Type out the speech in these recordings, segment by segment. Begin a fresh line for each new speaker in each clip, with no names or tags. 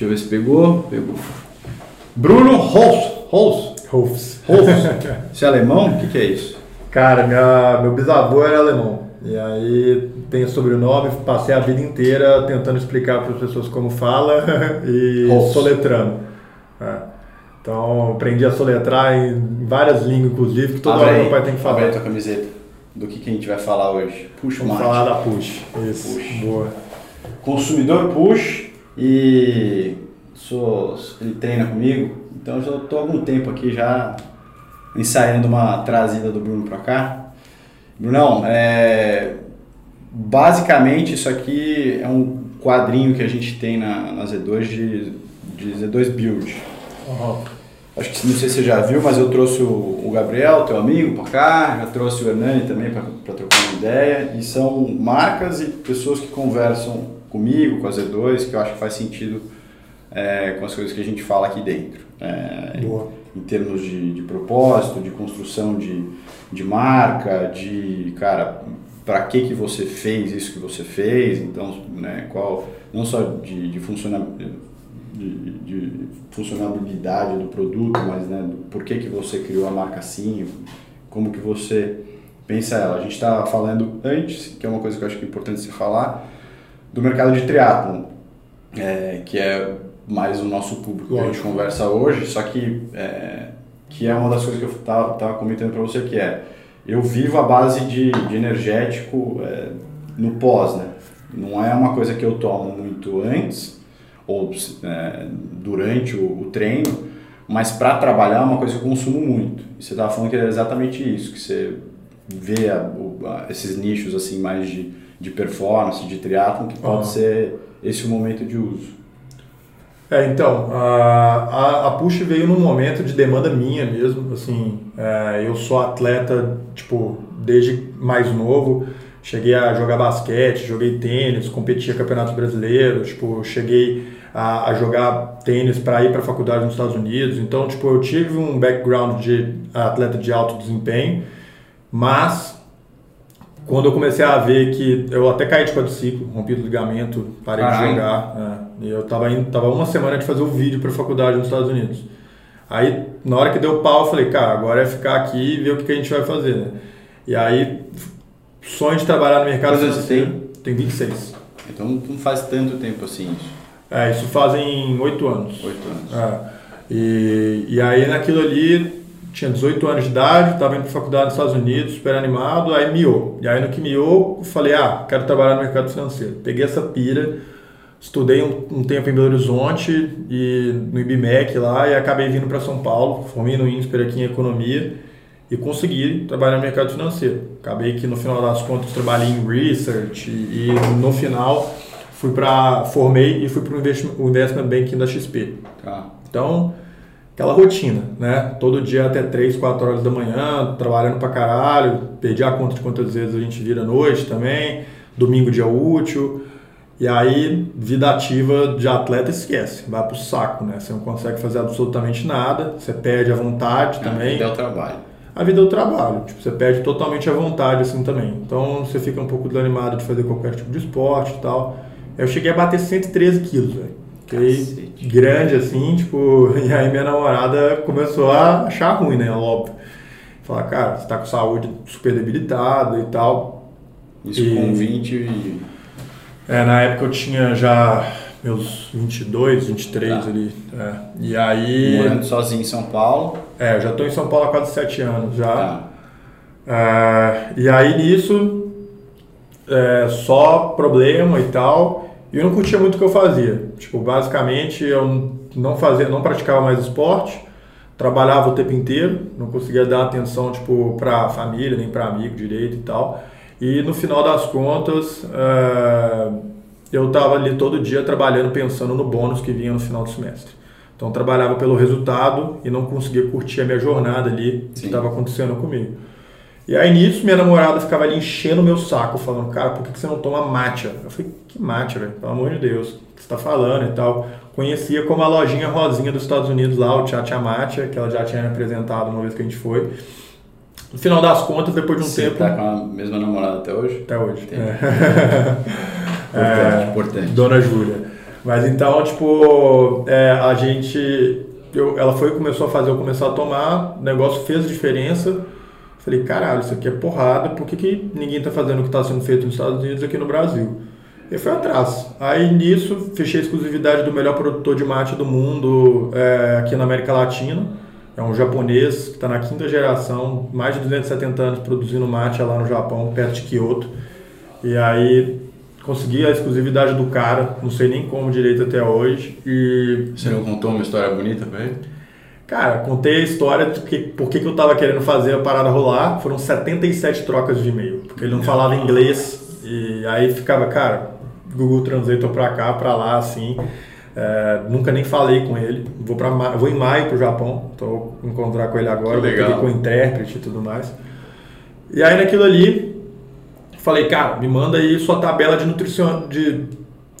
Deixa eu ver se pegou. Pegou. Bruno Holz. Holz.
Rolfs.
Holz. Você é alemão? O que, que é isso?
Cara, minha, meu bisavô era alemão. E aí tem o sobrenome, passei a vida inteira tentando explicar para as pessoas como fala e
Holz.
soletrando. É. Então aprendi a soletrar em várias línguas, inclusive, que toda
Abre
hora
aí,
meu pai tem que
abre
falar.
aí tua camiseta. Do que, que a gente vai falar hoje? Puxa o
Vamos
mate.
falar da push. Isso,
Push.
boa.
consumidor push e sou, ele treina comigo, então eu já estou há algum tempo aqui já ensaiando uma trazida do Bruno para cá. Brunão, é, basicamente isso aqui é um quadrinho que a gente tem na, na Z2 de, de Z2 Build.
Aham.
Acho que não sei se você já viu, mas eu trouxe o, o Gabriel, teu amigo, para cá, já trouxe o Hernani também para trocar ideia. E são marcas e pessoas que conversam comigo, com a Z2, que eu acho que faz sentido é, com as coisas que a gente fala aqui dentro. É,
Boa.
em termos de, de propósito, de construção de, de marca, de, cara, para que, que você fez isso que você fez, então, né, qual, não só de, de, funciona, de, de funcionalidade do produto, mas né, do por que, que você criou a marca assim, como que você pensa ela. A gente está falando antes, que é uma coisa que eu acho que é importante se falar, do mercado de triatlon, é, que é mais o nosso público que a gente conversa hoje, só que é, que é uma das coisas que eu tava, tava comentando para você que é eu vivo a base de, de energético é, no pós, né? Não é uma coisa que eu tomo muito antes ou é, durante o, o treino, mas para trabalhar é uma coisa que eu consumo muito. E você estava falando que é exatamente isso, que você vê a- a- esses nichos assim mais de, de performance, de triatlon, que pode
Aham.
ser esse o momento de uso.
É, então, a, a, a Push veio num momento de demanda minha mesmo, assim, é, eu sou atleta, tipo, desde mais novo, cheguei a jogar basquete, joguei tênis, competia campeonatos brasileiros, tipo, cheguei a, a jogar tênis para ir para a faculdade nos Estados Unidos, então, tipo, eu tive um background de atleta de alto desempenho, mas quando eu comecei a ver que eu até caí de quadriciclo, rompi o ligamento, parei de
Caralho.
jogar. é. e eu tava indo, tava uma semana de fazer o vídeo para faculdade nos Estados Unidos. Aí, na hora que deu pau, eu falei, cara, agora é ficar aqui e ver o que, que a gente vai fazer, né? E aí, sonho de trabalhar no mercado
você
financeiro. Tem 26.
Então não faz tanto tempo assim isso.
É, isso fazem 8 anos.
Oito anos.
É. E, e aí naquilo ali, tinha 18 anos de idade, estava indo para faculdade nos Estados Unidos, super animado, aí miou. E aí no que miou, falei, ah, quero trabalhar no mercado financeiro. Peguei essa pira, estudei um, um tempo em Belo Horizonte e no IBMEC lá e acabei vindo para São Paulo, formei no INSPER aqui em Economia e consegui trabalhar no mercado financeiro. Acabei que no final das contas trabalhei em research e, e no final fui para formei e fui para o investment, investment banking da XP.
Tá.
Então, aquela rotina, né? Todo dia até 3, 4 horas da manhã, trabalhando pra caralho, perdi a conta de quantas vezes a gente vira à noite também, domingo dia útil. E aí, vida ativa de atleta esquece, vai pro saco, né? Você não consegue fazer absolutamente nada, você perde a vontade também.
É o trabalho.
A vida é o trabalho, tipo, você perde totalmente a vontade assim também. Então você fica um pouco desanimado de fazer qualquer tipo de esporte e tal. Eu cheguei a bater 113 quilos, velho. Fiquei
Cacete.
grande assim, tipo, e aí minha namorada começou a achar ruim, né? Óbvio. Falar, cara, você tá com saúde super debilitada e tal.
Isso
E-
com 20 e.
É, na época eu tinha já meus 22, 23
Tá.
ali. é. E aí.
morando sozinho em São Paulo.
É, eu já tô em São Paulo há quase 7 anos já.
Tá.
Ah, e aí nisso, é, só problema e tal. E eu não curtia muito o que eu fazia. Tipo, basicamente eu não fazia, não praticava mais esporte, trabalhava o tempo inteiro, não conseguia dar atenção tipo para família nem para amigo direito e tal. E no final das contas, é, eu estava ali todo dia trabalhando, pensando no bônus que vinha no final do semestre. Então trabalhava pelo resultado e não conseguia curtir a minha jornada ali, o que
Sim.
estava acontecendo comigo. E aí nisso minha namorada ficava ali enchendo o meu saco, falando, cara, por que você não toma matcha? Eu falei, que matcha, velho? Pelo amor de Deus, o que você tá falando e tal. Conhecia como a lojinha rosinha dos Estados Unidos lá, o Tchatcha Matcha, que ela já tinha me apresentado uma vez que a gente foi. No final das contas, depois de um
Você
tempo.
tá com a mesma namorada até hoje?
Até hoje.
Entendi.
É.
Importante,
É,
importante.
Dona Júlia. Mas então, tipo, é, a gente. Eu, ela foi começou a fazer, eu começar a tomar, o negócio fez diferença. Falei, caralho, isso aqui é porrada, por que, que ninguém tá fazendo o que está sendo feito nos Estados Unidos aqui no Brasil? E foi atrás. Aí nisso, fechei a exclusividade do melhor produtor de mate do mundo é, aqui na América Latina. É um japonês que está na quinta geração, mais de 270 anos produzindo mate lá no Japão, perto de Kyoto. E aí consegui a exclusividade do cara, não sei nem como direito até hoje. E...
Você não contou uma história bonita pra ele?
Cara, contei a história de que, por que, que eu tava querendo fazer a parada rolar. Foram 77 trocas de e-mail, porque ele não falava inglês. E aí ficava, cara, Google Translator pra cá, pra lá, assim. É, nunca nem falei com ele. Vou, pra, vou em maio pro Japão, tô encontrar com ele agora, vou com o intérprete e tudo mais. E aí naquilo ali, falei, cara, me manda aí sua tabela de nutrição, de,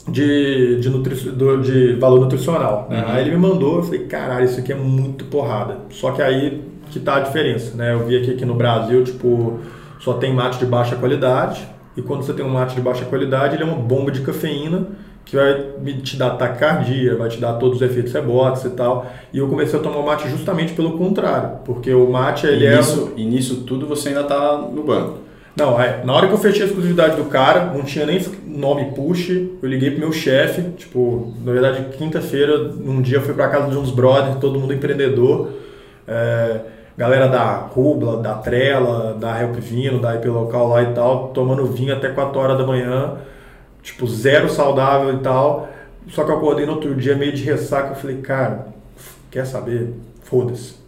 de, de, nutri, de valor nutricional. Uhum. Aí ele me mandou, eu falei, caralho, isso aqui é muito porrada. Só que aí que tá a diferença, né? Eu vi aqui, aqui no Brasil, tipo, só tem mate de baixa qualidade. E quando você tem um mate de baixa qualidade, ele é uma bomba de cafeína que vai te dar taquicardia, vai te dar todos os efeitos rebotes e tal. E eu comecei a tomar o mate justamente pelo contrário, porque o mate ele
e
é...
Nisso, e nisso tudo você ainda está no banco?
Não, é, na hora que eu fechei a exclusividade do cara, não tinha nem nome push, eu liguei pro meu chefe, tipo, na verdade, quinta-feira, um dia eu fui pra casa de uns brothers, todo mundo empreendedor, é, galera da Rubla, da Trela, da Help Vino, da IP Local lá e tal, tomando vinho até 4 horas da manhã, tipo, zero saudável e tal. Só que eu acordei no outro dia meio de ressaca. Eu falei, cara, quer saber? Foda-se.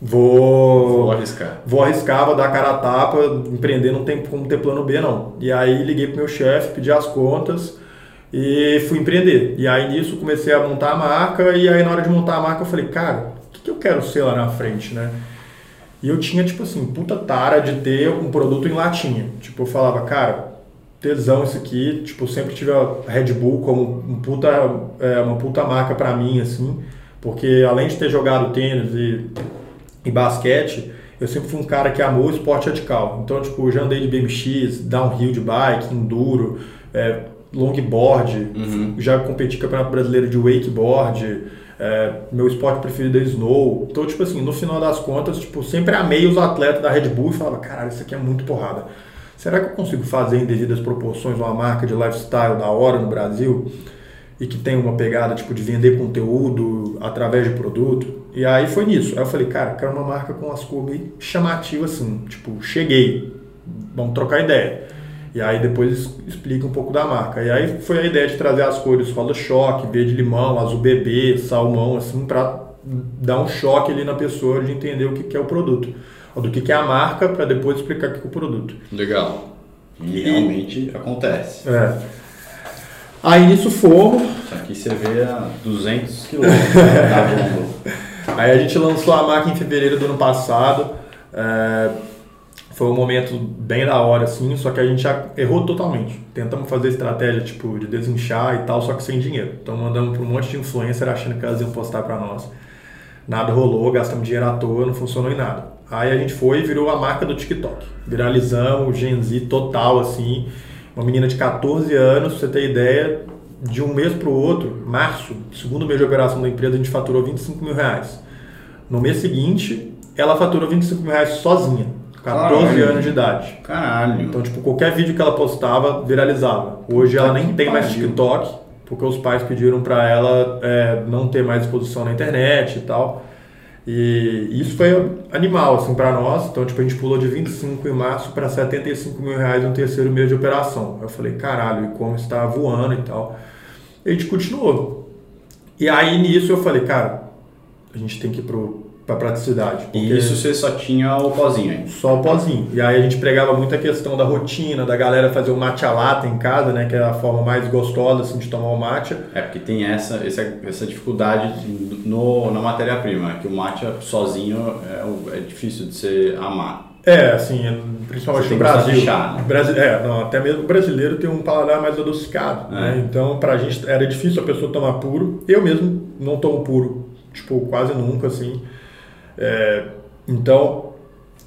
Vou,
vou arriscar.
Vou arriscar, vou dar a cara a tapa. Empreender não tem como ter plano B, não. E aí liguei pro meu chefe, pedi as contas e fui empreender. E aí nisso comecei a montar a marca. E aí na hora de montar a marca eu falei, cara, o que, que eu quero ser lá na frente, né? E eu tinha, tipo assim, puta tara de ter um produto em latinha. Tipo, eu falava, cara, tesão isso aqui. Tipo, sempre tive a Red Bull como um puta, é, uma puta marca para mim, assim. Porque além de ter jogado tênis e, e basquete, eu sempre fui um cara que amou o esporte radical. Então, tipo, eu já andei de BMX, downhill de bike, enduro, é, longboard, uhum. já competi campeonato brasileiro de wakeboard, é, meu esporte preferido é snow. Então, tipo assim, no final das contas, tipo, sempre amei os atletas da Red Bull e falava, caralho, isso aqui é muito porrada. Será que eu consigo fazer em devidas proporções uma marca de lifestyle da hora no Brasil e que tem uma pegada tipo de vender conteúdo através de produto? E aí foi nisso. Aí eu falei, cara, quero uma marca com as cores meio chamativas assim, tipo, cheguei, vamos trocar ideia. E aí depois explica um pouco da marca. E aí foi a ideia de trazer as cores roda choque, verde limão, azul bebê, salmão, assim, para dar um choque ali na pessoa de entender o que, que é o produto ou do que, que é a marca para depois explicar o que é o produto.
Legal. E realmente acontece.
É. Aí nisso fomos.
Isso aqui você vê a 200 quilômetros né,
Aí a gente lançou a marca em fevereiro do ano passado. É, foi um momento bem da hora, assim, só que a gente errou totalmente. Tentamos fazer estratégia tipo de desinchar e tal, só que sem dinheiro. Então mandamos para um monte de influencer achando que elas iam postar para nós. Nada rolou, gastamos dinheiro à toa, não funcionou em nada. Aí a gente foi e virou a marca do TikTok. Viralizamos, Gen Z total, assim. Uma menina de 14 anos, pra você ter ideia, de um mês para o outro, março, segundo mês de operação da empresa, a gente faturou 25 mil reais. No mês seguinte, ela faturou 25 mil reais sozinha, 14 Caralho. anos de idade.
Caralho.
Então, tipo, qualquer vídeo que ela postava viralizava. Hoje ela nem tem mais TikTok, porque os pais pediram para ela é, não ter mais exposição na internet e tal. E isso foi animal, assim, para nós. Então, tipo, a gente pulou de 25 em março para 75 mil reais no terceiro mês de operação. Eu falei, caralho, o e-commerce está voando e tal. E a gente continuou. E aí, nisso, eu falei, cara, a gente tem que ir pro para praticidade.
E isso você só tinha o pozinho aí?
Só o pozinho. E aí a gente pregava muito a questão da rotina, da galera fazer o matcha lata em casa, né? Que é a forma mais gostosa assim, de tomar o matcha.
É, porque tem essa, essa, essa dificuldade no, na matéria-prima, que o matcha sozinho é, é difícil de você amar.
É, assim, principalmente no Brasil.
Né?
É, não, até mesmo o brasileiro tem um paladar mais adocicado. É. Né? Então, pra gente era difícil a pessoa tomar puro. Eu mesmo não tomo puro, tipo, quase nunca, assim. É, então,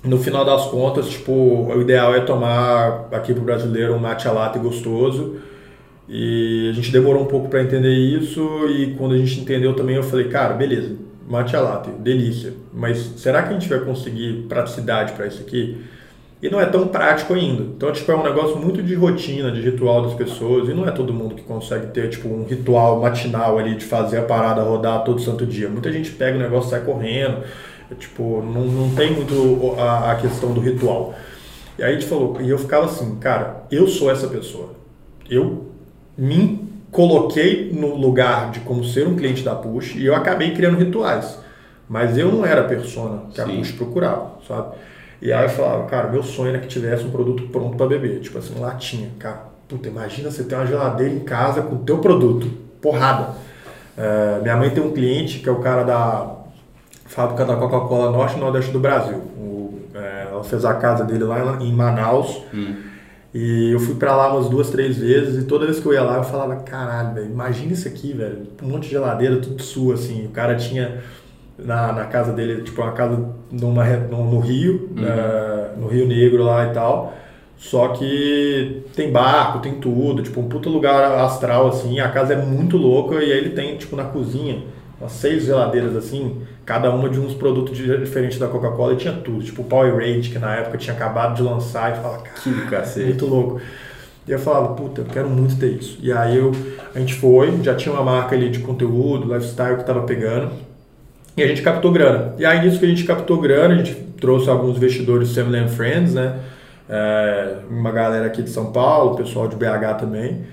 no final das contas, tipo, o ideal é tomar aqui pro brasileiro um matcha latte gostoso. E a gente demorou um pouco para entender isso e quando a gente entendeu também eu falei, cara, beleza, matcha latte, delícia, mas será que a gente vai conseguir praticidade para isso aqui? E não é tão prático ainda. Então, tipo, é um negócio muito de rotina, de ritual das pessoas, e não é todo mundo que consegue ter, tipo, um ritual matinal ali de fazer a parada rodar todo santo dia. Muita gente pega o negócio e sai correndo, tipo, não, não tem muito a, a questão do ritual. E aí a gente falou, e eu ficava assim, cara, eu sou essa pessoa. Eu me coloquei no lugar de como ser um cliente da Push e eu acabei criando rituais. Mas eu não era a persona que a Sim. Push procurava, sabe? E aí eu falava, cara, meu sonho era que tivesse um produto pronto para beber, tipo assim, latinha, cara. Puta, imagina você ter uma geladeira em casa com o teu produto, porrada. É, minha mãe tem um cliente que é o cara da fábrica da Coca-Cola Norte e Nordeste do Brasil. O, é, ela fez a casa dele lá em Manaus. Hum. E eu fui para lá umas duas, três vezes e toda vez que eu ia lá eu falava, caralho, velho, imagina isso aqui, velho, um monte de geladeira, tudo sua, assim. O cara tinha na, na casa dele, tipo, uma casa numa, no, no Rio, uhum. uh, no Rio Negro lá e tal. Só que tem barco, tem tudo, tipo, um puta lugar astral, assim, a casa é muito louca e aí ele tem, tipo, na cozinha, umas seis geladeiras, assim, cada uma de uns produtos diferentes da Coca-Cola e tinha tudo, tipo o Powerade, que na época tinha acabado de lançar, e fala, cara, que cacete. muito louco. E eu falava, puta, eu quero muito ter isso. E aí eu, a gente foi, já tinha uma marca ali de conteúdo, lifestyle que tava pegando, e a gente captou grana. E aí nisso que a gente captou grana, a gente trouxe alguns investidores Family and Friends, né? É, uma galera aqui de São Paulo, pessoal de BH também.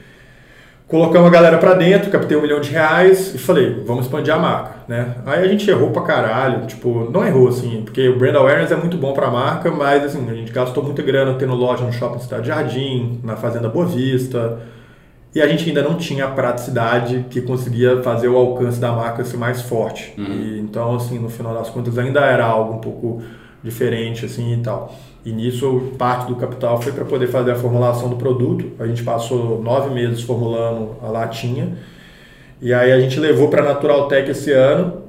Colocamos a galera para dentro, captei um milhão de reais e falei, vamos expandir a marca, né? Aí a gente errou pra caralho, tipo, não errou assim, porque o brand awareness é muito bom pra marca, mas assim, a gente gastou muita grana tendo loja no Shopping Cidade Jardim, na Fazenda Boa Vista, e a gente ainda não tinha a praticidade que conseguia fazer o alcance da marca ser mais forte. Uhum. E, então, assim, no final das contas, ainda era algo um pouco diferente, assim, e tal. E nisso, parte do capital foi para poder fazer a formulação do produto. A gente passou nove meses formulando a latinha. E aí a gente levou para a Natural Tech esse ano,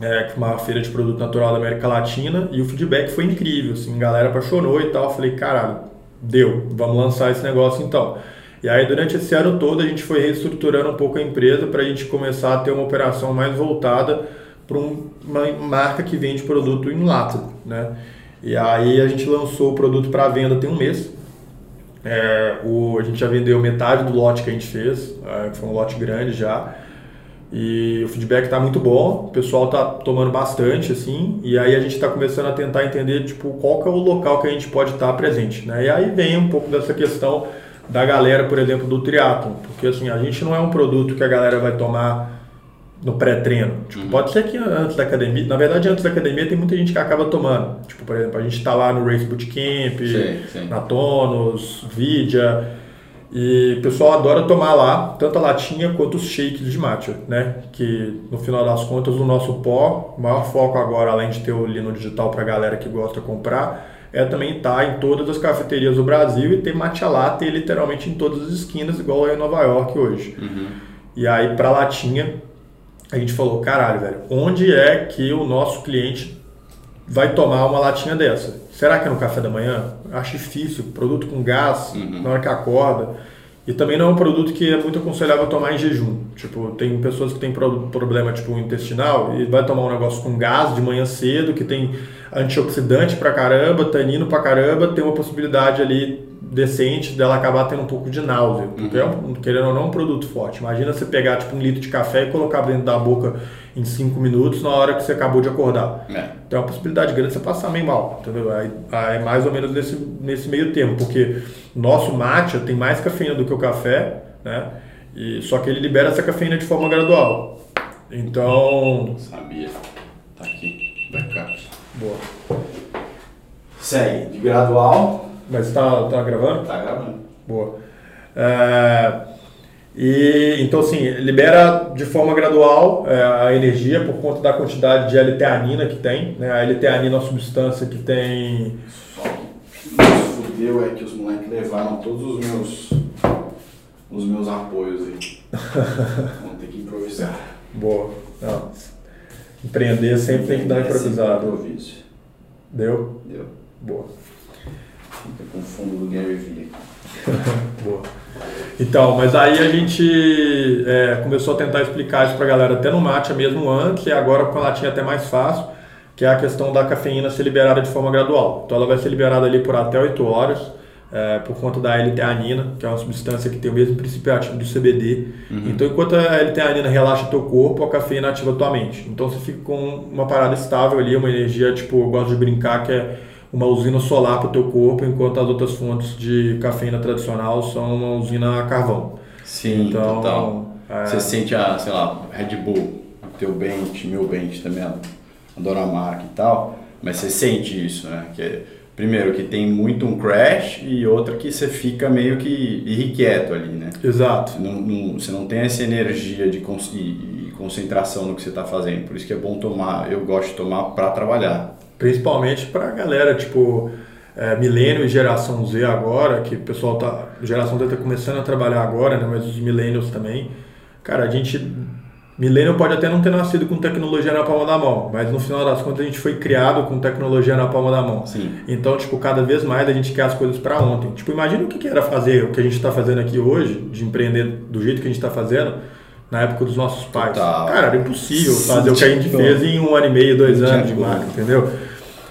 é, uma feira de produto natural da América Latina, e o feedback foi incrível, assim, a galera apaixonou e tal. Falei, caralho, deu, vamos lançar esse negócio então. E aí, durante esse ano todo, a gente foi reestruturando um pouco a empresa para a gente começar a ter uma operação mais voltada para uma marca que vende produto em lata, né? E aí a gente lançou o produto para venda tem um mês. É, o, a gente já vendeu metade do lote que a gente fez, é, foi um lote grande já. E o feedback está muito bom, o pessoal está tomando bastante, assim, e aí a gente está começando a tentar entender tipo, qual que é o local que a gente pode estar tá presente. Né? E aí vem um pouco dessa questão da galera, por exemplo, do triatlon. Porque assim, a gente não é um produto que a galera vai tomar no pré-treino. Tipo, uhum. Pode ser que antes da academia, na verdade antes da academia tem muita gente que acaba tomando. Tipo, por exemplo, a gente está lá no Race Bootcamp, sim, sim. na Tonos, Vidia, e o pessoal adora tomar lá tanto a latinha quanto os shakes de matcha, né? Que no final das contas o nosso pó, o maior foco agora, além de ter o lino digital para a galera que gosta de comprar, é também estar tá em todas as cafeterias do Brasil e ter matcha latte literalmente em todas as esquinas, igual é em Nova York hoje. Uhum. E aí, para latinha, a gente falou, caralho, velho, onde é que o nosso cliente vai tomar uma latinha dessa? Será que é no café da manhã? Acho difícil, produto com gás, uhum. na hora que acorda. E também não é um produto que é muito aconselhável tomar em jejum. Tipo, tem pessoas que têm problema tipo intestinal e vai tomar um negócio com gás de manhã cedo, que tem antioxidante pra caramba, tanino pra caramba, tem uma possibilidade ali decente dela acabar tendo um pouco de náusea. Porque, uhum. é um, querendo ou não, é um produto forte. Imagina você pegar tipo um litro de café e colocar dentro da boca em 5 minutos na hora que você acabou de acordar. É. Então é uma possibilidade grande de você passar meio mal, entendeu? Aí, aí é mais ou menos nesse, nesse meio tempo, porque nosso matcha tem mais cafeína do que o café, né? E, só que ele libera essa cafeína de forma gradual. Então...
Sabia. Tá aqui. Backup.
Boa.
Segue. De gradual.
Mas tá, tá gravando?
Tá gravando.
Boa. É, e, então, assim, libera de forma gradual é, a energia por conta da quantidade de L-teanina que tem. Né? A L-teanina é uma substância que tem...
Só que fudeu é que os moleques levaram todos os meus, os meus apoios aí. Vamos ter que improvisar.
Boa. Não. Empreender sempre tem que dar improvisado. Deu?
Deu.
Boa.
Com o fundo do Gary Vee
Boa. Então, mas aí a gente é, começou a tentar explicar isso para a galera até no Matcha mesmo antes e agora com a latinha até mais fácil, que é a questão da cafeína ser liberada de forma gradual. Então ela vai ser liberada ali por até 8 horas, é, por conta da L-teanina, que é uma substância que tem o mesmo princípio ativo do CBD. Uhum. Então enquanto a L-teanina relaxa teu corpo, a cafeína ativa tua mente. Então você fica com uma parada estável ali, uma energia, tipo, eu gosto de brincar que é uma usina solar para o teu corpo, enquanto as outras fontes de cafeína tradicional são uma usina a carvão.
Sim, então, total. É... Você sente a, sei lá, Red Bull, o teu Bent, meu Bent também, adoro a marca e tal, mas você sente isso, né? Que primeiro que tem muito um crash e outra que você fica meio que irrequieto ali, né?
Exato.
Não, não, você não tem essa energia de e, concentração no que você está fazendo, por isso que é bom tomar, eu gosto de tomar para trabalhar.
Principalmente para a galera, tipo, é, milênio e geração Z agora, que o pessoal tá. Geração Z está começando a trabalhar agora, né? Mas os millennials também. Cara, a gente. Milênio pode até não ter nascido com tecnologia na palma da mão, mas no final das contas a gente foi criado com tecnologia na palma da mão.
Sim.
Então, tipo, cada vez mais a gente quer as coisas para ontem. Tipo, imagina o que era fazer o que a gente está fazendo aqui hoje, de empreender do jeito que a gente está fazendo na época dos nossos pais. Total. Cara, era impossível fazer Sim, o que a gente fez em um ano e meio, dois anos de marca, entendeu?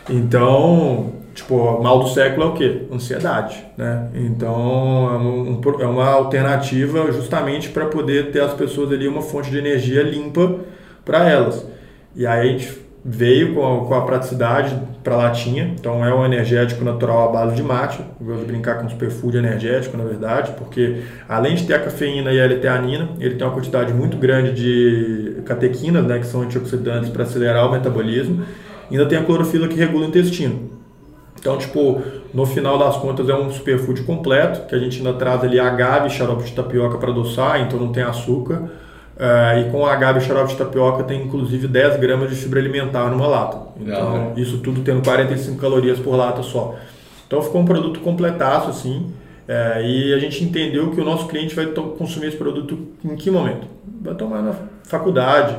Então, tipo, mal do século é o quê? Ansiedade, né? Então, é, um, é uma alternativa justamente para poder ter as pessoas ali uma fonte de energia limpa para elas. E aí a gente veio com a, com a praticidade para latinha, então é um energético natural à base de mate, de brincar com superfood energético, na verdade, porque além de ter a cafeína e a L-teanina, ele tem uma quantidade muito grande de catequinas, né, que são antioxidantes para acelerar o metabolismo, ainda tem a clorofila que regula o intestino. Então, tipo, no final das contas é um superfood completo, que a gente ainda traz ali agave, xarope de tapioca para adoçar, então não tem açúcar. Uh, e com agave e xarope de tapioca tem inclusive 10 gramas de fibra alimentar numa lata. Então, né? isso tudo tendo 45 calorias por lata só. Então ficou um produto completaço assim. É, e a gente entendeu que o nosso cliente vai consumir esse produto em que momento? Vai tomar na faculdade,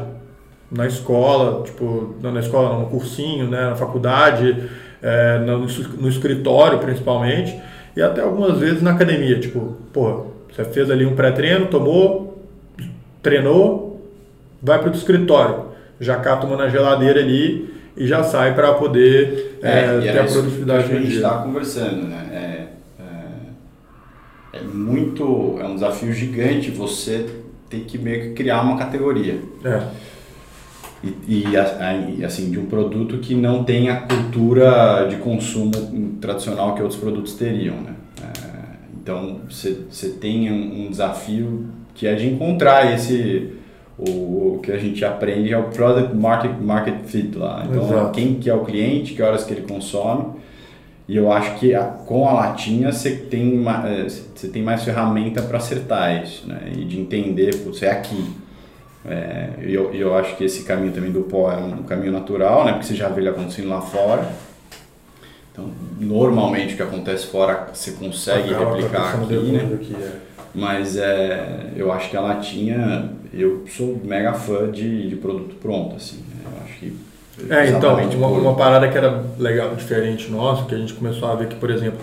na escola, tipo, não na escola, não, no cursinho, né, na faculdade, é, no, no, escritório principalmente, e até algumas vezes na academia. Tipo, pô, você fez ali um pré-treino, tomou, treinou, vai para o escritório, já cata uma na geladeira ali e já sai para poder é, é, ter a produtividade
que a gente está conversando, né? É, é, é, muito, é um desafio gigante você ter que meio que criar uma categoria.
É
e, e, assim de um produto que não tem a cultura de consumo tradicional que outros produtos teriam, né? É, então você tem um, desafio que é de encontrar esse o, que a gente aprende é o product market market fit lá. Então Exato. quem que é o cliente, que horas que ele consome. E eu acho que a, com a latinha você tem, você é, tem mais ferramenta para acertar isso, né? E de entender, você é aqui. É, e eu, eu acho que esse caminho também do pó é um caminho natural, né? Porque você já vê ele acontecendo lá fora. Então, normalmente o que acontece fora você consegue Acaba replicar aqui, né? Aqui, é. Mas é, eu acho que a latinha, eu sou mega fã de, de produto pronto, assim. Né? Eu acho que
é, então, uma, uma, parada que era legal, diferente nosso, que a gente começou a ver que, por exemplo,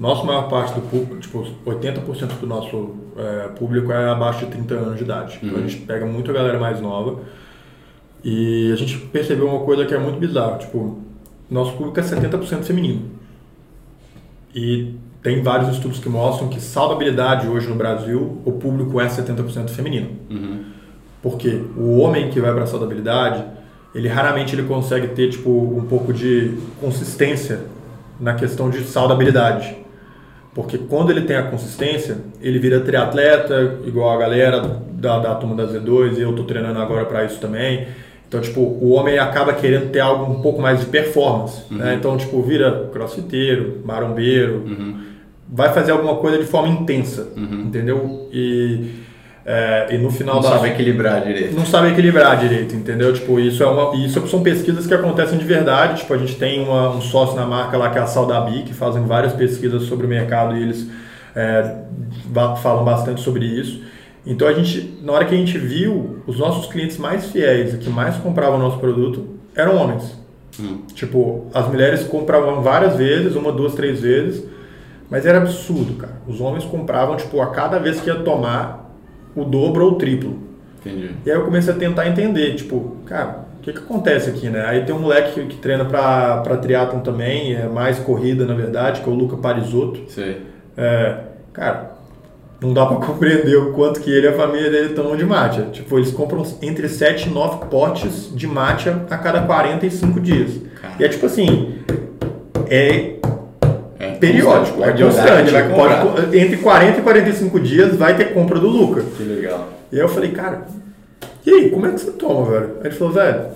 nossa maior parte do público, tipo, 80% do nosso é, público é abaixo de 30 anos de idade. Uhum. Então a uhum. gente pega muito a galera mais nova. E a gente percebeu uma coisa que é muito bizarra, tipo, nosso público é 70% feminino. E tem vários estudos que mostram que saudabilidade hoje no Brasil, o público é 70% feminino.
Uhum.
Porque o homem que vai para saudabilidade, ele raramente ele consegue ter tipo um pouco de consistência na questão de saudabilidade. Porque quando ele tem a consistência, ele vira triatleta, igual a galera da, da turma da Z2, e eu estou treinando agora para isso também. Então, tipo, o homem acaba querendo ter algo um pouco mais de performance. Né? Uhum. Né? Então, tipo, vira crossfiteiro, marombeiro,
uhum.
vai fazer alguma coisa de forma intensa,
uhum.
entendeu? E é, e no final
não da... sabe equilibrar direito.
Não sabe equilibrar direito, entendeu? Tipo, isso, é uma, isso são pesquisas que acontecem de verdade. Tipo, a gente tem uma, um sócio na marca lá que é a Saudabi, que fazem várias pesquisas sobre o mercado e eles é, falam bastante sobre isso. Então a gente, na hora que a gente viu, os nossos clientes mais fiéis e que mais compravam o nosso produto eram homens.
Hum.
Tipo, as mulheres compravam várias vezes, uma, duas, três vezes, Mas era absurdo, cara. Os homens compravam, tipo, a cada vez que ia tomar, o dobro ou o triplo.
Entendi.
E aí eu comecei a tentar entender, tipo, cara, o que, que acontece aqui, né? Aí tem um moleque que, que treina pra, pra triatlon também, é mais corrida, na verdade, que é o Luca Parisotto.
Sei.
É, cara, não dá pra compreender o quanto que ele e a família dele tomam de matcha. Tipo, eles compram entre 7 e 9 potes de matcha a cada 45 dias.
Cara.
E é tipo assim, É periódico, é constante.
vai.
Pode, entre 40 e 45 dias vai ter compra do Luca.
Que legal.
E aí eu falei, cara, e aí, como é que você toma, velho? Aí ele falou, velho,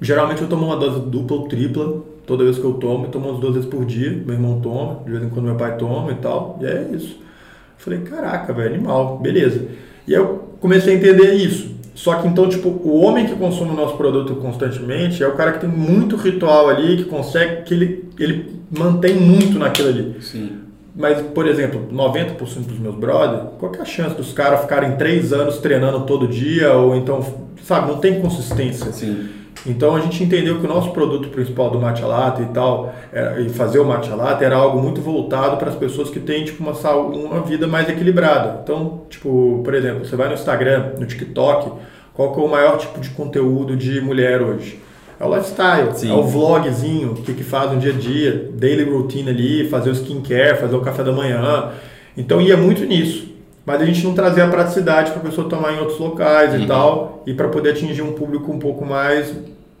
geralmente eu tomo uma dose dupla ou tripla, toda vez que eu tomo, eu tomo umas duas vezes por dia, meu irmão toma, de vez em quando meu pai toma e tal, e é isso. Eu falei, caraca, velho, animal, beleza. E aí eu comecei a entender isso. Só que então, tipo, o homem que consome o nosso produto constantemente é o cara que tem muito ritual ali, que consegue, que ele, ele mantém muito naquilo ali.
Sim.
Mas, por exemplo, 90% dos meus brothers, qual que é a chance dos caras ficarem três anos treinando todo dia? Ou então, sabe, não tem consistência.
Sim.
Então a gente entendeu que o nosso produto principal do Matcha Latte e tal, era- e fazer o Matcha Latte era algo muito voltado para as pessoas que têm tipo, uma, uma vida mais equilibrada. Então, tipo, por exemplo, você vai no Instagram, no TikTok, qual que é o maior tipo de conteúdo de mulher hoje? É o lifestyle,
Sim.
é o vlogzinho, o que, que faz no dia a dia, daily routine ali, fazer o skincare, fazer o café da manhã. Então ia muito nisso. Mas a gente não trazia a praticidade para a pessoa tomar em outros locais
Uhum.
e tal, e para poder atingir um público um pouco mais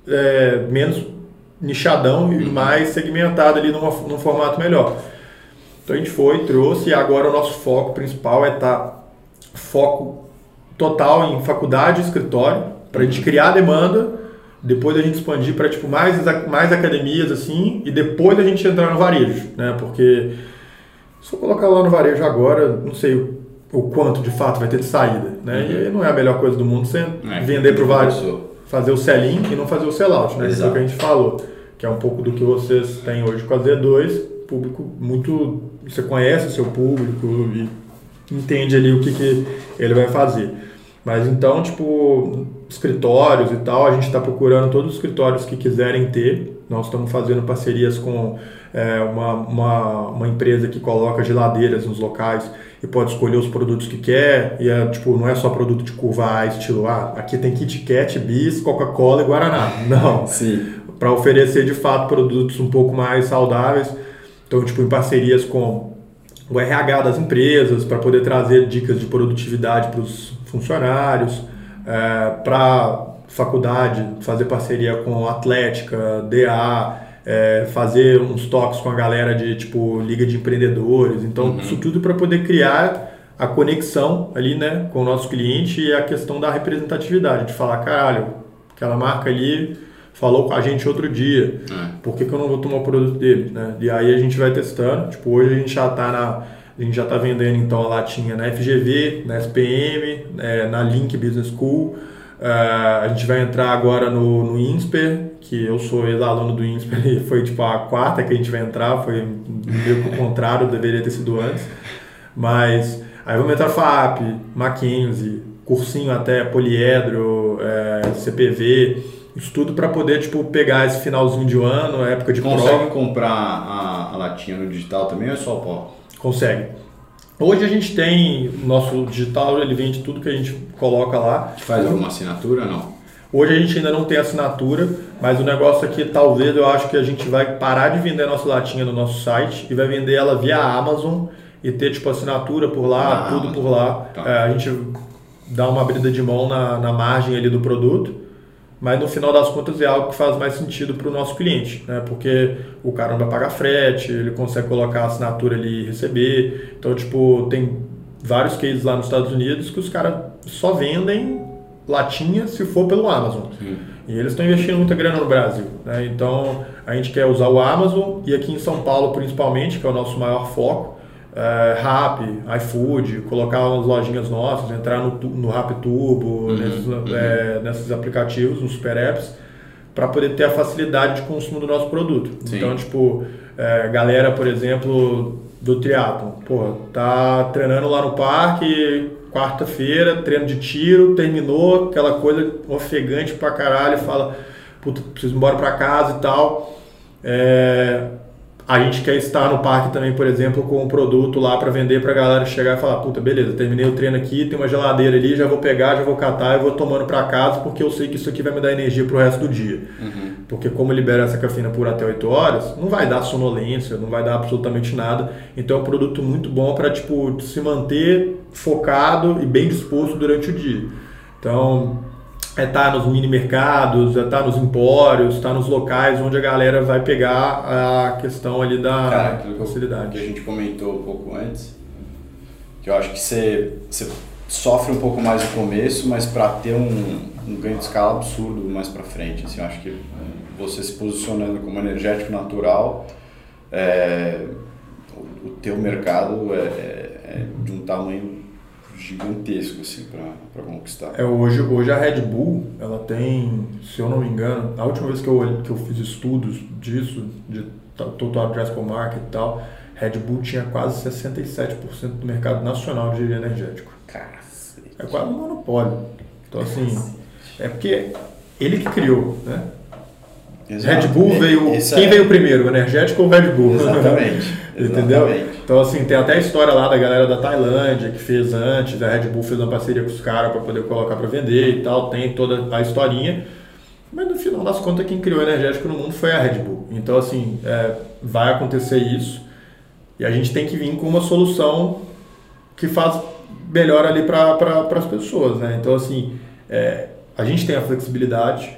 é, menos nichadão e mais segmentado ali numa, num formato melhor. Então a gente foi, trouxe e agora o nosso foco principal é estar foco total em faculdade e escritório para a gente criar demanda, depois a gente expandir para tipo mais mais academias assim e depois a gente entrar no varejo, né? Porque se eu colocar lá no varejo agora, não sei o, o quanto de fato vai ter de saída, né? E aí não é a melhor coisa do mundo você
É,
vender para o varejo fazer o sell-in e não fazer o sell-out, né? Isso é o
Exato.
que a gente falou, que é um pouco do que vocês têm hoje com a Z2, público muito... Você conhece o seu público e entende ali o que, que ele vai fazer. Mas então, tipo, escritórios e tal, a gente está procurando todos os escritórios que quiserem ter. Nós estamos fazendo parcerias com é, uma, uma, uma empresa que coloca geladeiras nos locais e pode escolher os produtos que quer. E é, tipo, não é só produto de curva A, estilo A. Aqui tem Kit Kat, Bis, Coca-Cola e Guaraná. Não
Sim.
para oferecer de fato produtos um pouco mais saudáveis. Então, tipo, em parcerias com o RH das empresas, para poder trazer dicas de produtividade para os funcionários, para faculdade, fazer parceria com Atlética, DA, é, fazer uns toques com a galera de tipo liga de empreendedores. Então, isso tudo para poder criar a conexão ali, né, com o nosso cliente e a questão da representatividade, de falar, caralho, aquela marca ali falou com a gente outro dia,
É.
por que, que eu não vou tomar o produto dele, né? E aí a gente vai testando, tipo, hoje a gente já tá na a gente já está vendendo então a latinha na FGV, na SPM, é, na Link Business School. Uh, a gente vai entrar agora no, no INSPER, que eu sou ex-aluno do INSPER e foi tipo a quarta que a gente vai entrar, foi meio que o contrário, deveria ter sido antes. Mas aí vamos entrar FAP, Mackenzie, cursinho até Poliedro, é, CPV, isso tudo para poder tipo, pegar esse finalzinho de ano, época de
Consegue
prova.
comprar a, a latinha no digital também ou é só o pó?
Consegue. Hoje a gente tem, nosso digital, ele vende tudo que a gente coloca lá.
Faz alguma assinatura não?
Hoje a gente ainda não tem assinatura, mas o negócio aqui, talvez eu acho que a gente vai parar de vender a nossa latinha no nosso site e vai vender ela via Amazon e ter tipo assinatura por lá,
Ah,
tudo por lá.
tá.
É, a gente dá uma abrida de mão na, na margem ali do produto, mas no final das contas é algo que faz mais sentido para o nosso cliente, né? Porque o cara não vai pagar frete, ele consegue colocar a assinatura ali e receber. Então, tipo, tem vários cases lá nos Estados Unidos que os caras só vendem latinha se for pelo Amazon.
Sim.
E eles estão investindo muita grana no Brasil. Né? Então a gente quer usar o Amazon e aqui em São Paulo principalmente, que é o nosso maior foco, é, Rap, iFood, colocar umas lojinhas nossas, entrar no, no Rap Turbo, nesses, é, nesses aplicativos, nos super apps, para poder ter a facilidade de consumo do nosso produto.
Sim.
Então, tipo, é, galera, por exemplo, do triatlon, porra, tá treinando lá no parque, quarta-feira, treino de tiro, terminou, aquela coisa ofegante pra caralho, fala, puta, preciso ir embora pra casa e tal. É, a gente quer estar no parque também, por exemplo, com um produto lá para vender para a galera chegar e falar, puta, beleza, terminei o treino aqui, tem uma geladeira ali, já vou pegar, já vou catar e vou tomando para casa porque eu sei que isso aqui vai me dar energia para o resto do dia. Uhum. Porque como libera essa cafeína por até 8 horas, não vai dar sonolência, não vai dar absolutamente nada. Então é um produto muito bom para tipo se manter focado e bem disposto durante o dia. Então, é estar tá nos mini mercados, é estar tá nos empórios, estar tá nos locais onde a galera vai pegar a questão ali da Cara, facilidade.
Que a gente comentou um pouco antes, que eu acho que você, você sofre um pouco mais no começo, mas para ter um, um, ganho de escala absurdo mais para frente. Assim, eu acho que você se posicionando como energético natural, é, o, o teu mercado é, é, é de um tamanho gigantesco assim para conquistar.
É hoje hoje a Red Bull ela tem, se eu não me engano, a última vez que eu que eu fiz estudos disso de total addressable market e tal, Red Bull tinha quase 67% do mercado nacional de energético.
Cacete.
É quase um monopólio. Então assim, Cacete. é porque ele que criou, né? Exato. Red Bull veio. Isso quem é... veio primeiro, o energético ou o Red Bull?
Exatamente.
Entendeu? Exatamente. Então, assim, tem até a história lá da galera da Tailândia que fez antes, a Red Bull fez uma parceria com os caras para poder colocar para vender e tal, tem toda a historinha. Mas no final das contas, quem criou o energético no mundo foi a Red Bull. Então, assim, é, vai acontecer isso e a gente tem que vir com uma solução que faz melhor ali para pra, as pessoas, né? Então, assim, é, a gente tem a flexibilidade,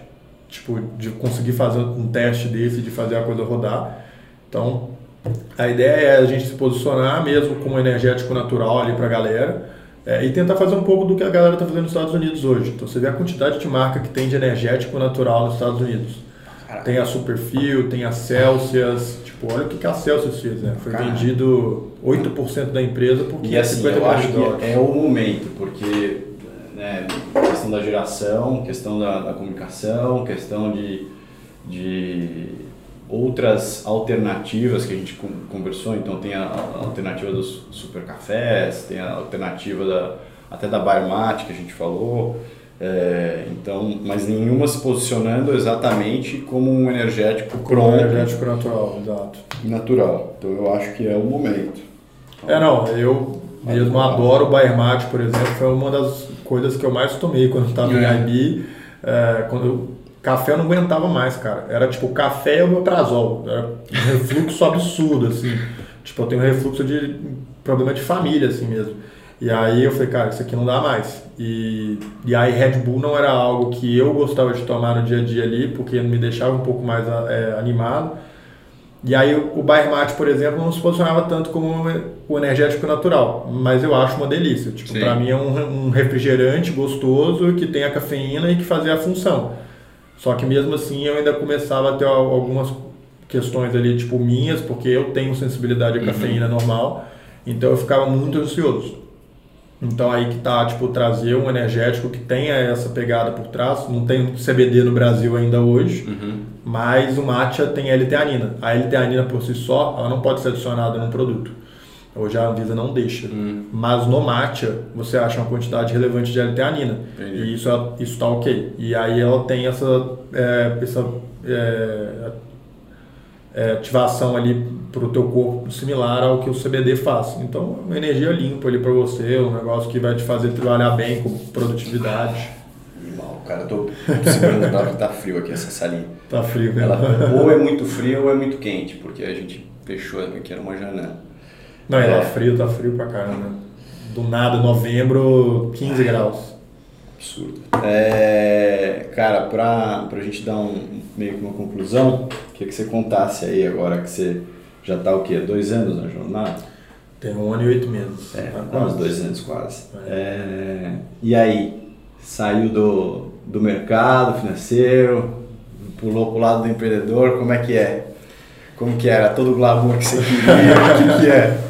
tipo, de conseguir fazer um teste desse, de fazer a coisa rodar. Então, a ideia é a gente se posicionar mesmo como energético natural ali para a galera é, e tentar fazer um pouco do que a galera está fazendo nos Estados Unidos hoje. Então, você vê a quantidade de marca que tem de energético natural nos Estados Unidos. Caraca. Tem a Superfio, tem a Celsius. Tipo, olha o que a Celsius fez, né? Foi Caraca. vendido 8% da empresa porque
e assim, 50 eu acho que é o momento, porque né, questão da geração, questão da, da comunicação, questão de, de outras alternativas que a gente conversou, então tem a, alternativa dos super cafés, tem a alternativa da, até da Biomat que a gente falou, é, então, mas nenhuma se posicionando exatamente como um energético pronto. Um
energético natural, exato.
Natural. Então eu acho que é o momento.
é, não, eu mesmo adoro o Biomat, por exemplo, foi uma das coisas que eu mais tomei quando estava é. em IB. É, quando eu, café eu não aguentava mais, cara. Era tipo café e o meu prazol. Era um refluxo absurdo, assim. Tipo, eu tenho refluxo de problema de família, assim mesmo. E aí eu falei, cara, isso aqui não dá mais. E, e aí Red Bull não era algo que eu gostava de tomar no dia a dia ali, porque me deixava um pouco mais é, animado. E aí o Bairmate, por exemplo, não se posicionava tanto como o energético natural, mas eu acho uma delícia. Tipo, para mim é um, um, refrigerante gostoso que tem a cafeína e que fazia a função. Só que mesmo assim eu ainda começava a ter algumas questões ali, tipo minhas, porque eu tenho sensibilidade à uhum. cafeína uhum. normal, então eu ficava muito ansioso. Então aí que tá, tipo, trazer um energético que tenha essa pegada por trás. Não tem CBD no Brasil ainda hoje, uhum. mas o matcha tem L-teanina. A L-teanina por si só, ela não pode ser adicionada num produto. Hoje a Anvisa não deixa. Uhum. Mas no matcha, você acha uma quantidade relevante de L-teanina. E isso, é, isso tá ok. E aí ela tem essa, é, essa é, é, ativação ali para o teu corpo similar ao que o CBD faz. Então, uma energia limpa ali para você, um negócio que vai te fazer trabalhar bem com produtividade.
Animal, cara, eu tô segurando porque tá frio aqui essa salinha.
Tá frio,
Ela, ou é muito frio ou é muito quente, porque a gente fechou aqui, era uma janela.
Não, é, tá frio, tá frio pra caramba. Do nada, novembro, 15 graus.
Absurdo. É, cara, pra, pra gente dar um, meio que uma conclusão, queria que você contasse aí agora que você já está o quê? Dois anos na jornada?
Tem um ano e oito meses.
É, tá quase dois anos quase. É. É, e aí, saiu do, do mercado financeiro, pulou para o lado do empreendedor, como é que é? Como que era? Todo o glamour que você queria, o que, que é?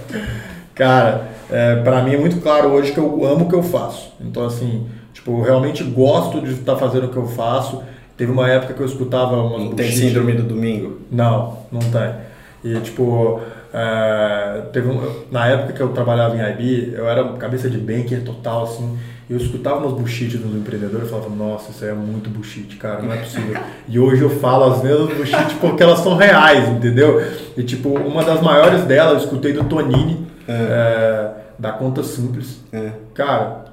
Cara, é, para mim é muito claro hoje que eu amo o que eu faço. Então, assim, tipo, eu realmente gosto de estar tá fazendo o que eu faço. Teve uma época que eu escutava umas
Não tem síndrome do domingo?
Não, não tem. E, tipo, É, teve um, na época que eu trabalhava em IB, eu era cabeça de banker total, assim. Eu escutava umas bullshit dos empreendedores e falava, nossa, isso aí é muito bullshit, cara, não é possível. e hoje eu falo as mesmas bullshit porque elas são reais, entendeu? E tipo, uma das maiores delas eu escutei do Tonini, é. É, da Conta Simples. É. Cara,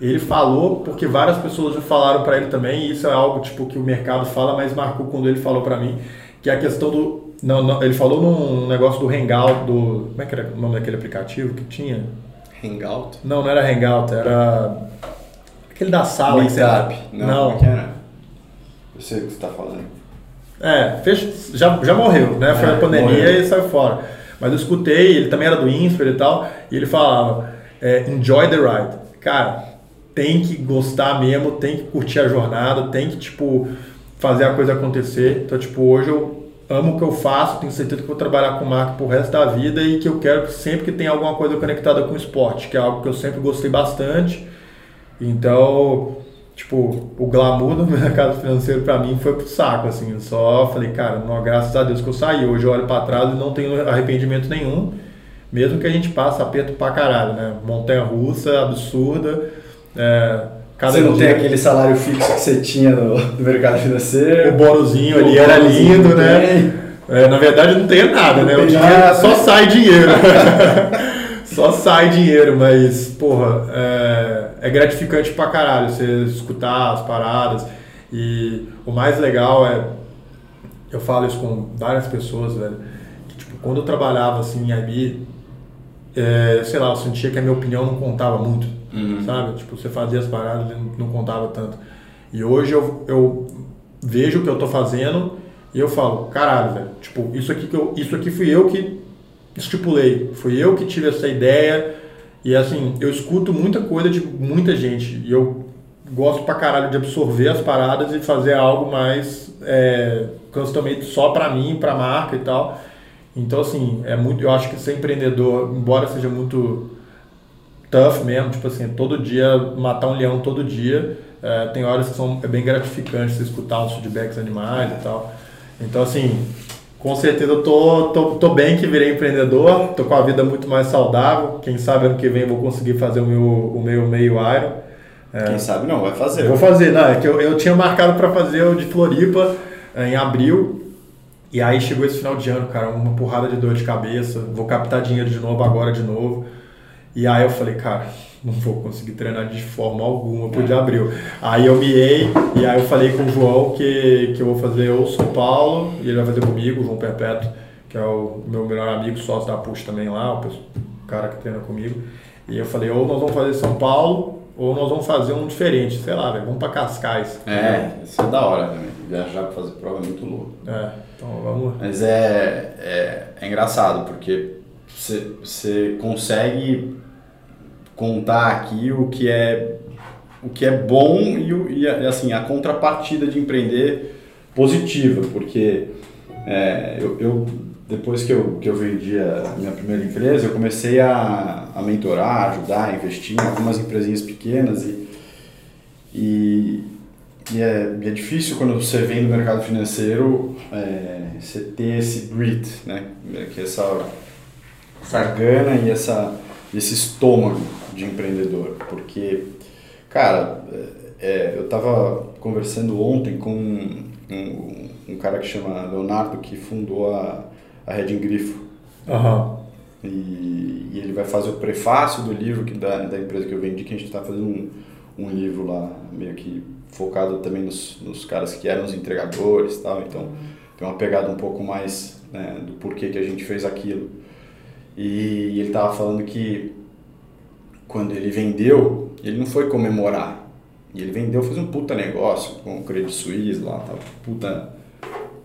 ele falou porque várias pessoas já falaram para ele também, e isso é algo tipo que o mercado fala, mas marcou quando ele falou para mim, que é a questão do não, não, ele falou num negócio do Hangout, do. Como é que era o nome daquele aplicativo que tinha?
Hangout?
Não, não era Hangout, era. Aquele da sala.
Meetup. Não, não. Como é que era? Eu sei o que você está falando.
É, fez, já, já morreu, né? Foi é, a pandemia morreu. e saiu fora. Mas eu escutei, ele também era do Insper e tal, e ele falava: é, enjoy the ride. Cara, tem que gostar mesmo, tem que curtir a jornada, tem que, tipo, fazer a coisa acontecer. Então, tipo, hoje eu amo o que eu faço, tenho certeza que vou trabalhar com marca pro resto da vida e que eu quero que sempre que tenha alguma coisa conectada com o esporte, que é algo que eu sempre gostei bastante. Então, tipo, o glamour do mercado financeiro para mim foi pro saco, assim. Eu só falei, cara, não, graças a Deus que eu saí. Hoje eu olho para trás e não tenho arrependimento nenhum, mesmo que a gente passe aperto pra caralho, né? Montanha russa, absurda. É,
Cada você não dia... tem aquele salário fixo que você tinha no, no mercado financeiro.
O bônusinho ali era lindo, né? É, na verdade não tem nada, né? O dinheiro só sai dinheiro. só sai dinheiro, mas, porra, é, é, gratificante pra caralho você escutar as paradas. E o mais legal é, eu falo isso com várias pessoas, velho, que, tipo, quando eu trabalhava assim em IB, é, sei lá, eu sentia que a minha opinião não contava muito uhum. sabe? Tipo, você fazia as paradas e não contava tanto. E hoje eu, eu vejo o que eu tô fazendo e eu falo, caralho, velho, tipo, isso aqui, que eu, isso aqui fui eu que estipulei, fui eu que tive essa ideia e assim, eu escuto muita coisa de muita gente e eu gosto pra caralho de absorver as paradas e fazer algo mais é, custom só pra mim, pra marca e tal. Então, assim, é muito, eu acho que ser empreendedor, embora seja muito tough mesmo, tipo assim, todo dia, matar um leão todo dia. É, tem horas que são é bem gratificantes você escutar os feedbacks animais e tal. Então, assim, com certeza eu tô, tô, tô bem que virei empreendedor, tô com a vida muito mais saudável. Quem sabe ano que vem eu vou conseguir fazer o meu, o meu meio Iron.
É, Quem sabe não, vai fazer.
Vou fazer, não, é que eu, eu tinha marcado para fazer o de Floripa é, em abril. E aí chegou esse final de ano, cara, uma porrada de dor de cabeça. Vou captar dinheiro de novo agora de novo. E aí eu falei, cara, não vou conseguir treinar de forma alguma por de abril. Aí eu miei e aí eu falei com o João que, que eu vou fazer o São Paulo e ele vai fazer comigo, o João Perpétuo, que é o meu melhor amigo, sócio da Push também lá, o cara que treina comigo. E eu falei, ou nós vamos fazer São Paulo, ou nós vamos fazer um diferente, sei lá, véio, vamos para Cascais.
É, isso é da hora também. Viajar para fazer prova é muito louco.
É, então vamos.
Mas é, é, é engraçado, porque você consegue contar aqui o que é o que é bom e, e assim a contrapartida de empreender positiva, porque é, eu, eu, depois que eu, que eu vendi a minha primeira empresa, eu comecei a, a mentorar, ajudar, investir em algumas empresinhas pequenas e, e, e é, é, difícil quando você vem no mercado financeiro é, você ter esse grit, né? Que é essa, essa gana e essa, esse estômago de empreendedor, porque, cara, é, é eu estava conversando ontem com um, um, cara que chama Leonardo, que fundou a, a Red Grifo.
Uhum.
E, e, ele vai fazer o prefácio do livro que da, da empresa que eu vendi, que a gente está fazendo um, um livro lá, meio que focado também nos, nos caras que eram os entregadores e tal, então tem uma pegada um pouco mais né, do porquê que a gente fez aquilo. E ele estava falando que quando ele vendeu, ele não foi comemorar. E ele vendeu, fez um puta negócio com o Credit Suisse lá, tava puta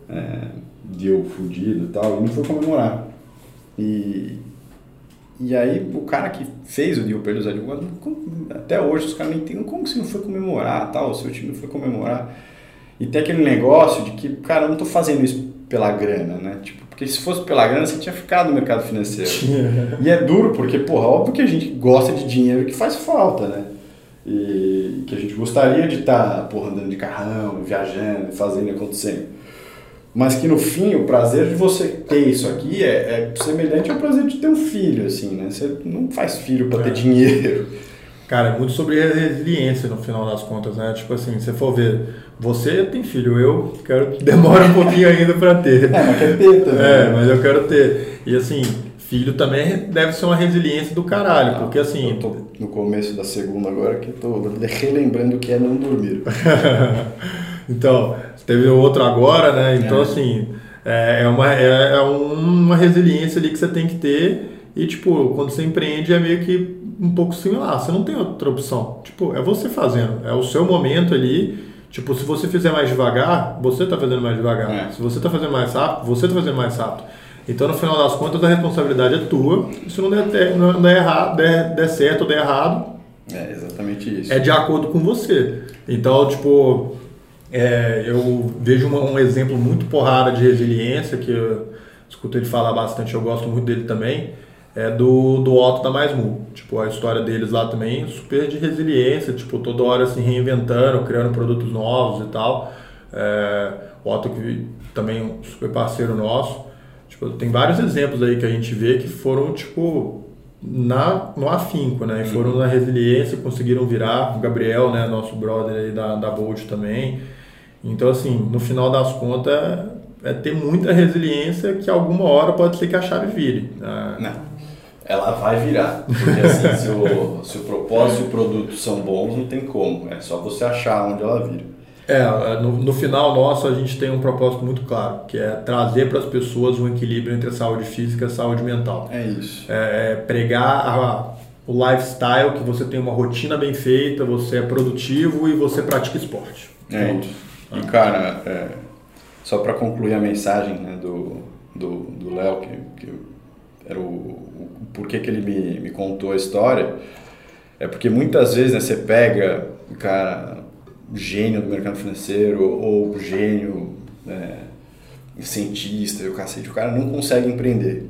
é, deu fudido e tal, e não foi comemorar. E, e aí o cara que fez o deal pelos advogados, até hoje os caras não entendem como você não foi comemorar tal, o seu time não foi comemorar. E tem aquele negócio de que, cara, eu não tô fazendo isso pela grana, né? Tipo, porque se fosse pela grana, você tinha ficado no mercado financeiro. e é duro, porque, porra, óbvio que a gente gosta de dinheiro que faz falta, né? E que a gente gostaria de estar, tá, porra, andando de carrão, viajando, fazendo acontecendo. mas que no fim o prazer de você ter isso aqui é, é semelhante ao prazer de ter um filho, assim, né? Você não faz filho para ter é. dinheiro.
Cara, é muito sobre resiliência no final das contas, né? Tipo assim, se for ver, você tem filho, eu quero demora um pouquinho ainda para ter.
É, mas quer ter também.
É, mas eu quero ter. E assim, filho também deve ser uma resiliência do caralho, ah, porque assim.
Eu tô no começo da segunda agora que tô relembrando o que é não dormir.
então, teve outro agora, né? Então, é. assim, é, é, uma, é, é uma resiliência ali que você tem que ter. E, tipo, quando você empreende é meio que um pouco similar. Você não tem outra opção. Tipo, é você fazendo. É o seu momento ali. Tipo, se você fizer mais devagar, você está fazendo mais devagar. É. Se você está fazendo mais rápido, você está fazendo mais rápido. Então, no final das contas, a responsabilidade é tua. Se não der, não der, errado, der, der certo ou der errado,
é exatamente isso.
É de acordo com você. Então, tipo, é, eu vejo uma, um exemplo muito porrada de resiliência, que eu escuto ele falar bastante, eu gosto muito dele também, é do, do Otto da Mais Mu. Tipo, a história deles lá também, super de resiliência, tipo, toda hora se reinventando, criando produtos novos e tal. É, o Otto que também é um super parceiro nosso. Tipo, tem vários exemplos aí que a gente vê que foram, tipo, na, no afinco, né? E foram na resiliência, conseguiram virar. O Gabriel, né? Nosso brother aí da, da Bolt também. Então, assim, no final das contas, é ter muita resiliência que alguma hora pode ser que a chave vire.
Né? Não. Ela vai virar. Porque assim, se, o, se o propósito e o produto são bons, não tem como. É só você achar onde ela vira.
É, no, no final nosso a gente tem um propósito muito claro, que é trazer para as pessoas um equilíbrio entre a saúde física e a saúde mental.
É isso.
É, é pregar a, o lifestyle, que você tem uma rotina bem feita, você é produtivo e você pratica esporte.
É isso. E cara, é, só para concluir a mensagem né, do do Léo, que, que era o, o porquê que ele me, me contou a história, é porque muitas vezes né, você pega, cara, gênio do mercado financeiro ou o gênio né, cientista e o cacete, o cara não consegue empreender.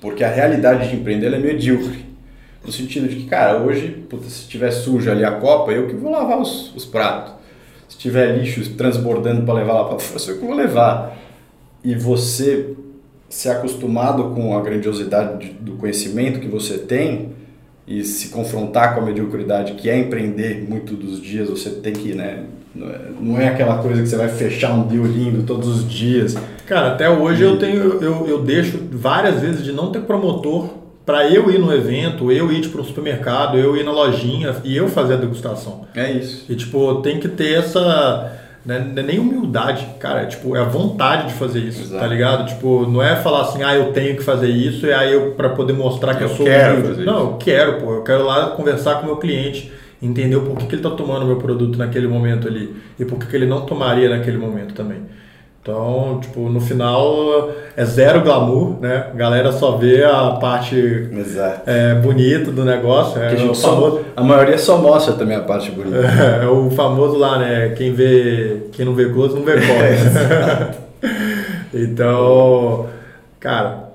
Porque a realidade de empreender é medíocre. No sentido de que, cara, hoje, puta, se tiver sujo ali a copa, eu que vou lavar os, os pratos. Se tiver lixo transbordando para levar lá para fora, eu que vou levar. E você ser acostumado com a grandiosidade do conhecimento que você tem, e se confrontar com a mediocridade que é empreender muito dos dias, você tem que, né? Não é, é aquela coisa que você vai fechar um deal lindo todos os dias.
Cara, até hoje e... eu tenho, eu, eu deixo várias vezes de não ter promotor para eu ir no evento, eu ir para tipo, o supermercado, eu ir na lojinha e eu fazer a degustação.
É isso.
E tipo, tem que ter essa não é nem humildade, cara, é, tipo, é a vontade de fazer isso, tá Exato. tá ligado? Tipo, não é falar assim, ah, eu tenho que fazer isso, e aí eu, para poder mostrar que eu, eu sou
humilde.
Não, eu quero, pô, eu quero lá conversar com o meu cliente, entender o porquê que ele tá tomando o meu produto naquele momento ali, e por que ele não tomaria naquele momento também. Então, tipo, no final é zero glamour, né? A galera só vê a parte é, bonita do negócio. É,
a, famoso... a maioria só mostra também a parte bonita.
É, é, o famoso lá, né? Quem vê, quem não vê close não vê close. então, cara,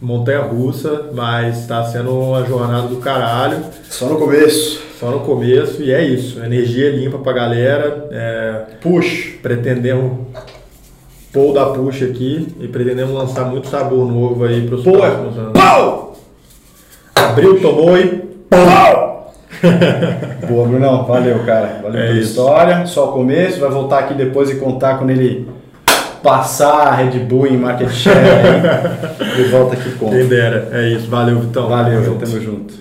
montanha russa, mas está sendo uma jornada do caralho.
Só no começo.
Só no começo, e é isso. Energia limpa pra galera. É,
Puxa!
Pretendemos Paul da Puxa aqui e pretendemos lançar muito sabor novo aí para os é próximos anos.
Pau!
Abriu, tomou e pau!
Boa, Brunão. Valeu, cara. Valeu é pela isso. história. Só o começo. Vai voltar aqui depois e contar quando ele passar a Red Bull em market share. Aí. Ele volta aqui com.
Quem dera. É isso. Valeu, Vitão.
Valeu, tamo junto. Tamo junto.